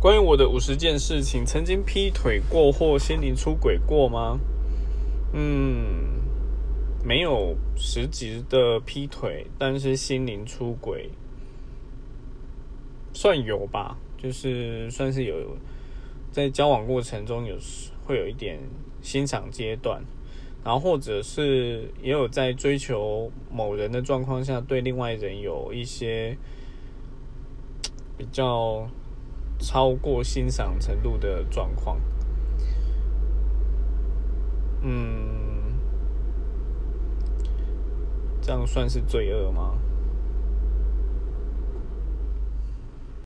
关于我的五十件事情，曾经劈腿过或心灵出轨过吗？嗯，没有实质的劈腿，但是心灵出轨算有吧，就是算是有在交往过程中有会有一点欣赏阶段，然后或者是也有在追求某人的状况下，对另外人有一些比较。超过欣赏程度的状况，嗯，这样算是罪恶吗？